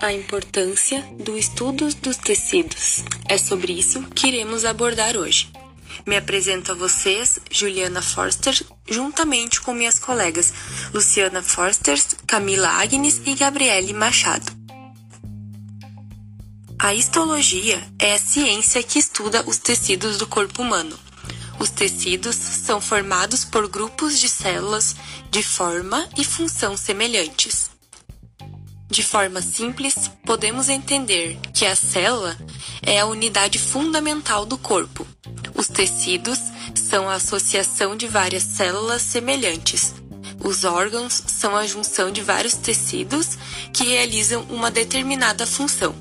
a importância do estudo dos tecidos. É sobre isso que iremos abordar hoje. Me apresento a vocês, Juliana Forster, juntamente com minhas colegas Luciana Forster, Camila Agnes e Gabriele Machado. A histologia é a ciência que estuda os tecidos do corpo humano. Os tecidos são formados por grupos de células de forma e função semelhantes. De forma simples, podemos entender que a célula é a unidade fundamental do corpo. Os tecidos são a associação de várias células semelhantes. Os órgãos são a junção de vários tecidos que realizam uma determinada função.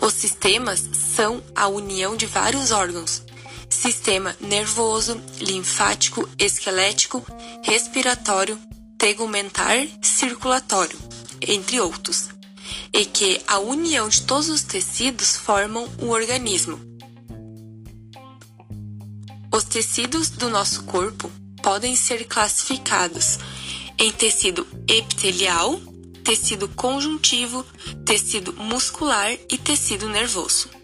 Os sistemas são a união de vários órgãos. Sistema nervoso, linfático, esquelético, respiratório, tegumentar, circulatório entre outros, e que a união de todos os tecidos formam o organismo. Os tecidos do nosso corpo podem ser classificados em tecido epitelial, tecido conjuntivo, tecido muscular e tecido nervoso.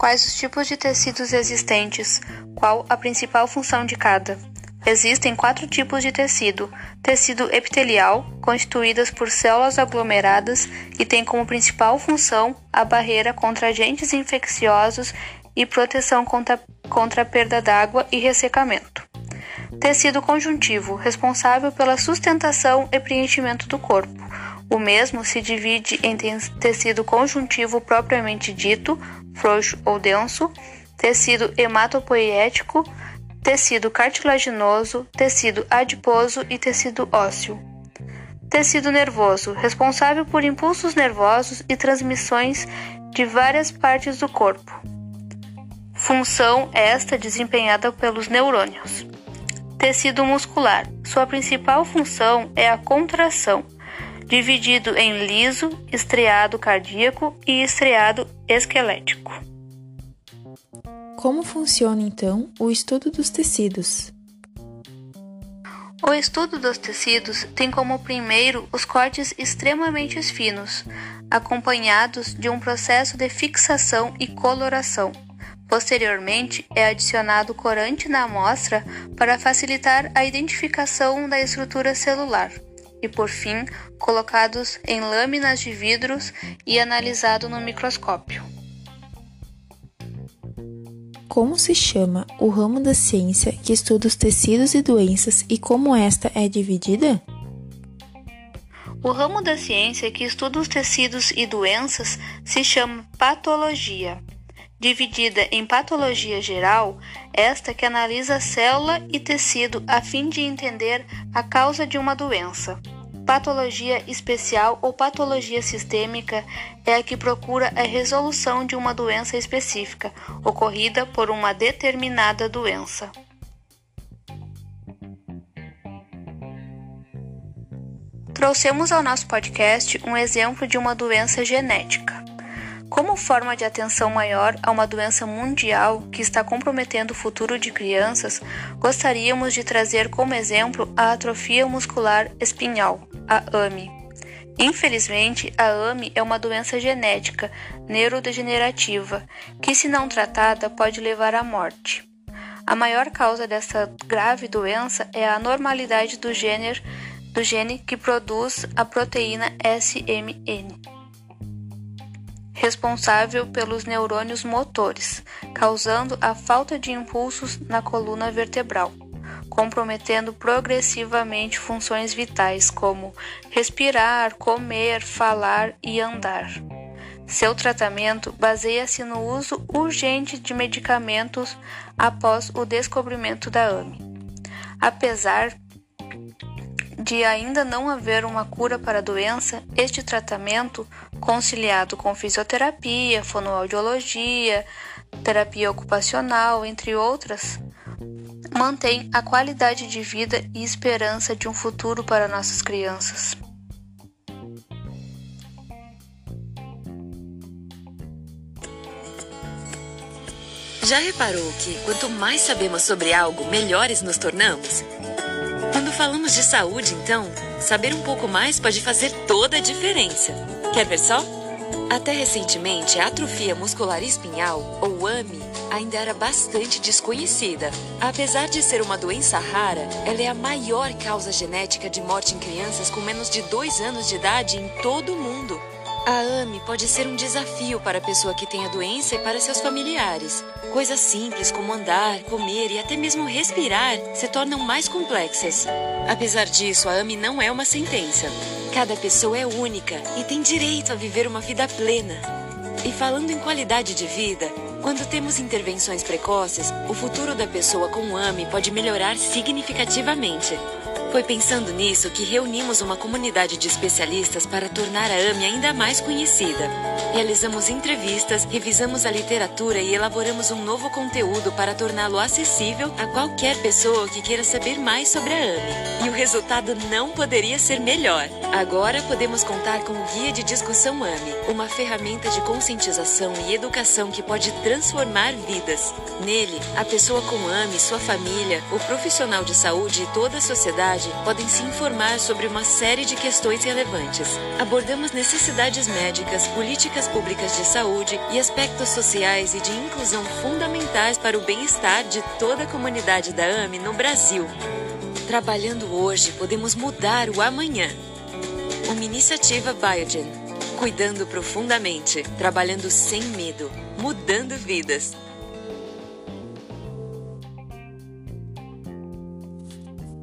Quais os tipos de tecidos existentes? Qual a principal função de cada? Existem quatro tipos de tecido: tecido epitelial, constituídas por células aglomeradas que tem como principal função a barreira contra agentes infecciosos e proteção contra, contra a perda d'água e ressecamento. Tecido conjuntivo, responsável pela sustentação e preenchimento do corpo. O mesmo se divide em tecido conjuntivo propriamente dito, frouxo ou denso, tecido hematopoético, tecido cartilaginoso, tecido adiposo e tecido ósseo. Tecido nervoso, responsável por impulsos nervosos e transmissões de várias partes do corpo. Função esta desempenhada pelos neurônios. Tecido muscular, sua principal função é a contração, dividido em liso, estriado cardíaco e estriado esquelético. Como funciona então o estudo dos tecidos? O estudo dos tecidos tem como primeiro os cortes extremamente finos, acompanhados de um processo de fixação e coloração. Posteriormente, é adicionado corante na amostra para facilitar a identificação da estrutura celular. E por fim, colocados em lâminas de vidros e analisado no microscópio. Como se chama o ramo da ciência que estuda os tecidos e doenças e como esta é dividida? O ramo da ciência que estuda os tecidos e doenças se chama patologia. Dividida em patologia geral, esta que analisa célula e tecido a fim de entender a causa de uma doença. Patologia especial ou patologia sistêmica é a que procura a resolução de uma doença específica, ocorrida por uma determinada doença. Trouxemos ao nosso podcast um exemplo de uma doença genética. Como forma de atenção maior a uma doença mundial que está comprometendo o futuro de crianças, gostaríamos de trazer como exemplo a atrofia muscular espinhal, a AMI. Infelizmente, a AMI é uma doença genética neurodegenerativa que, se não tratada, pode levar à morte. A maior causa dessa grave doença é a anormalidade do do gene que produz a proteína SMN responsável pelos neurônios motores, causando a falta de impulsos na coluna vertebral, comprometendo progressivamente funções vitais como respirar, comer, falar e andar. Seu tratamento baseia-se no uso urgente de medicamentos após o descobrimento da AME. Apesar de ainda não haver uma cura para a doença, este tratamento, conciliado com fisioterapia, fonoaudiologia, terapia ocupacional, entre outras, mantém a qualidade de vida e esperança de um futuro para nossas crianças. Já reparou que quanto mais sabemos sobre algo, melhores nos tornamos? Quando falamos de saúde, então, Saber um pouco mais pode fazer toda a diferença. Quer ver só? Até recentemente, a atrofia muscular espinhal, ou AMI, ainda era bastante desconhecida. Apesar de ser uma doença rara, ela é a maior causa genética de morte em crianças com menos de 2 anos de idade em todo o mundo. A AME pode ser um desafio para a pessoa que tem a doença e para seus familiares. Coisas simples como andar, comer e até mesmo respirar se tornam mais complexas. Apesar disso, a AME não é uma sentença. Cada pessoa é única e tem direito a viver uma vida plena. E falando em qualidade de vida, quando temos intervenções precoces, o futuro da pessoa com AME pode melhorar significativamente. Foi pensando nisso que reunimos uma comunidade de especialistas para tornar a AME ainda mais conhecida. Realizamos entrevistas, revisamos a literatura e elaboramos um novo conteúdo para torná-lo acessível a qualquer pessoa que queira saber mais sobre a AME. E o resultado não poderia ser melhor. Agora podemos contar com o Guia de Discussão AME, uma ferramenta de conscientização e educação que pode transformar vidas. Nele, a pessoa com AME, sua família, o profissional de saúde e toda a sociedade podem se informar sobre uma série de questões relevantes. Abordamos necessidades médicas, políticas públicas de saúde e aspectos sociais e de inclusão fundamentais para o bem-estar de toda a comunidade da AME no Brasil. Trabalhando hoje, podemos mudar o amanhã. Uma iniciativa Biogen. Cuidando profundamente, trabalhando sem medo, mudando vidas.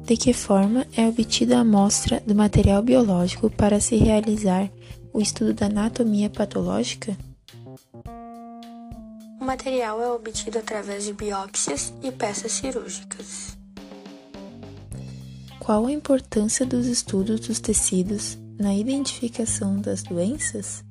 De que forma é obtida a amostra do material biológico para se realizar o estudo da anatomia patológica? O material é obtido através de biópsias e peças cirúrgicas. Qual a importância dos estudos dos tecidos na identificação das doenças?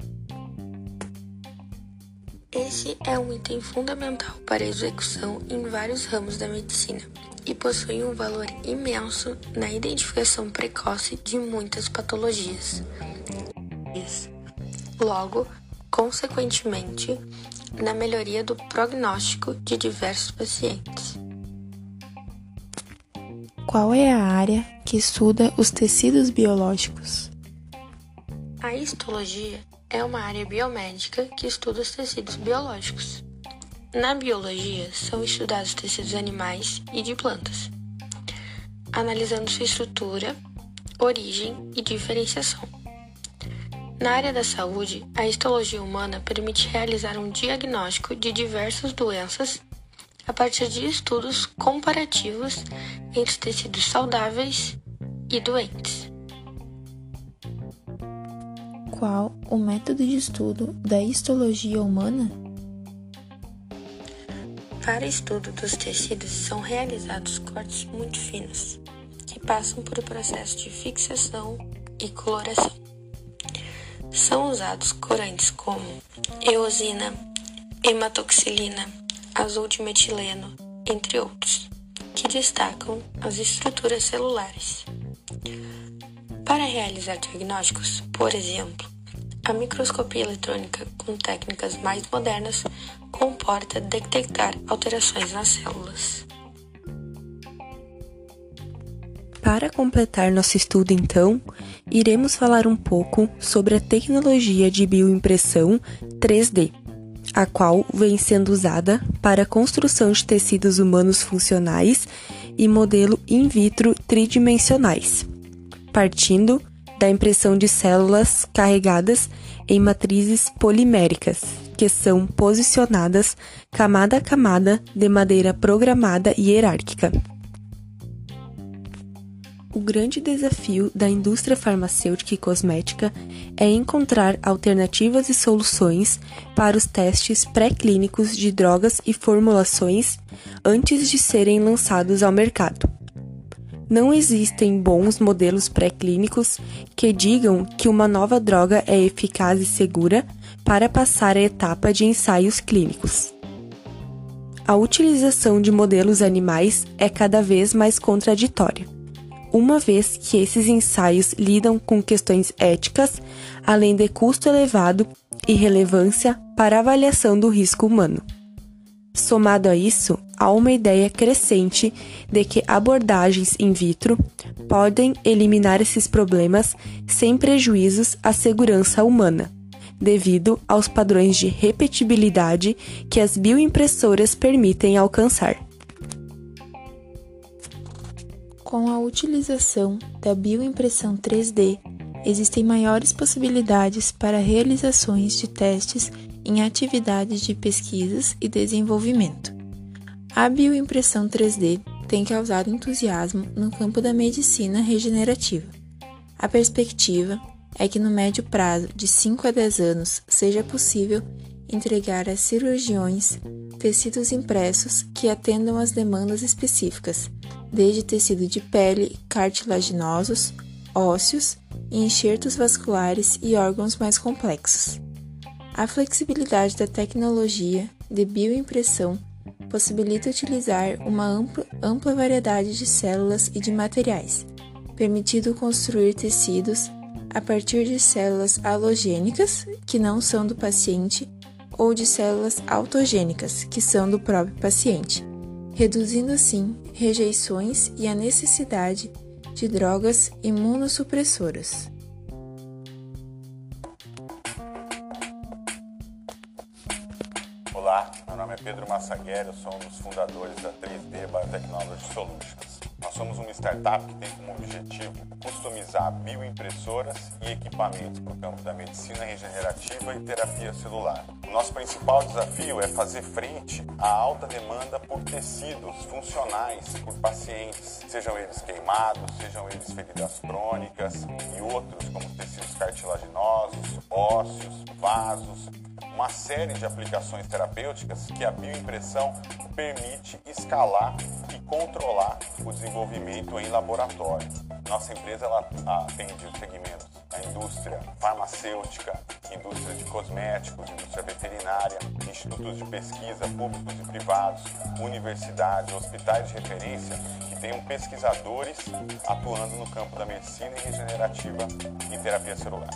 Esse é um item fundamental para a execução em vários ramos da medicina e possui um valor imenso na identificação precoce de muitas patologias. Logo, consequentemente, na melhoria do prognóstico de diversos pacientes. Qual é a área que estuda os tecidos biológicos? A histologia é uma área biomédica que estuda os tecidos biológicos. Na biologia, são estudados tecidos animais e de plantas, analisando sua estrutura, origem e diferenciação. Na área da saúde, a histologia humana permite realizar um diagnóstico de diversas doenças a partir de estudos comparativos entre tecidos saudáveis e doentes. Qual o método de estudo da histologia humana? Para estudo dos tecidos são realizados cortes muito finos, que passam por um processo de fixação e coloração. São usados corantes como eosina, hematoxilina, azul de metileno, entre outros, que destacam as estruturas celulares. Para realizar diagnósticos, por exemplo, a microscopia eletrônica com técnicas mais modernas comporta detectar alterações nas células. Para completar nosso estudo, então, iremos falar um pouco sobre a tecnologia de bioimpressão 3D, a qual vem sendo usada para a construção de tecidos humanos funcionais e modelo in vitro tridimensionais, partindo da impressão de células carregadas em matrizes poliméricas, que são posicionadas camada a camada de maneira programada e hierárquica. O grande desafio da indústria farmacêutica e cosmética é encontrar alternativas e soluções para os testes pré-clínicos de drogas e formulações antes de serem lançados ao mercado. Não existem bons modelos pré-clínicos que digam que uma nova droga é eficaz e segura para passar a etapa de ensaios clínicos. A utilização de modelos animais é cada vez mais contraditória, uma vez que esses ensaios lidam com questões éticas, além de custo elevado e relevância para avaliação do risco humano. Somado a isso, há uma ideia crescente de que abordagens in vitro podem eliminar esses problemas sem prejuízos à segurança humana, devido aos padrões de repetibilidade que as bioimpressoras permitem alcançar. Com a utilização da bioimpressão 3D, existem maiores possibilidades para realizações de testes em atividades de pesquisas e desenvolvimento. A bioimpressão 3D tem causado entusiasmo no campo da medicina regenerativa. A perspectiva é que no médio prazo de 5 a 10 anos seja possível entregar a cirurgiões tecidos impressos que atendam às demandas específicas, desde tecido de pele, cartilaginosos, ósseos enxertos vasculares e órgãos mais complexos. A flexibilidade da tecnologia de bioimpressão possibilita utilizar uma ampla, ampla variedade de células e de materiais, permitindo construir tecidos a partir de células halogênicas, que não são do paciente, ou de células autogênicas, que são do próprio paciente, reduzindo assim rejeições e a necessidade de drogas imunossupressoras. Olá, meu nome é Pedro Massagueri, eu sou um dos fundadores da 3D Biotechnology Solutions. Nós somos uma startup que tem como objetivo customizar bioimpressoras e equipamentos para o campo da medicina regenerativa e terapia celular. O nosso principal desafio é fazer frente à alta demanda por tecidos funcionais por pacientes, sejam eles queimados, sejam eles feridas crônicas uma série de aplicações terapêuticas que a bioimpressão permite escalar e controlar o desenvolvimento em laboratório. Nossa empresa ela atende os segmentos da indústria farmacêutica, indústria de cosméticos, indústria veterinária, institutos de pesquisa públicos e privados, universidades, hospitais de referência que tenham pesquisadores atuando no campo da medicina regenerativa e terapia celular.